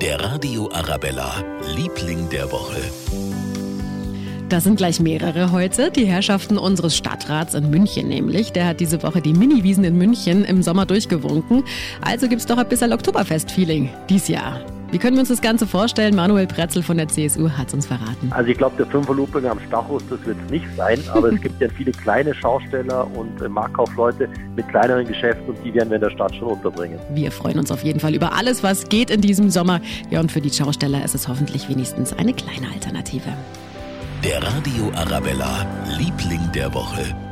Der Radio Arabella, Liebling der Woche. Das sind gleich mehrere heute. Die Herrschaften unseres Stadtrats in München nämlich. Der hat diese Woche die Mini-Wiesen in München im Sommer durchgewunken. Also gibt's doch ein bisschen Oktoberfest-Feeling dies Jahr. Wie können wir uns das Ganze vorstellen? Manuel Pretzel von der CSU hat uns verraten. Also ich glaube, der Fünferlooping am Stachus, das wird es nicht sein, aber es gibt ja viele kleine Schausteller und äh, Marktkaufleute mit kleineren Geschäften und die werden wir in der Stadt schon unterbringen. Wir freuen uns auf jeden Fall über alles, was geht in diesem Sommer. Ja, und für die Schausteller ist es hoffentlich wenigstens eine kleine Alternative. Der Radio Arabella, Liebling der Woche.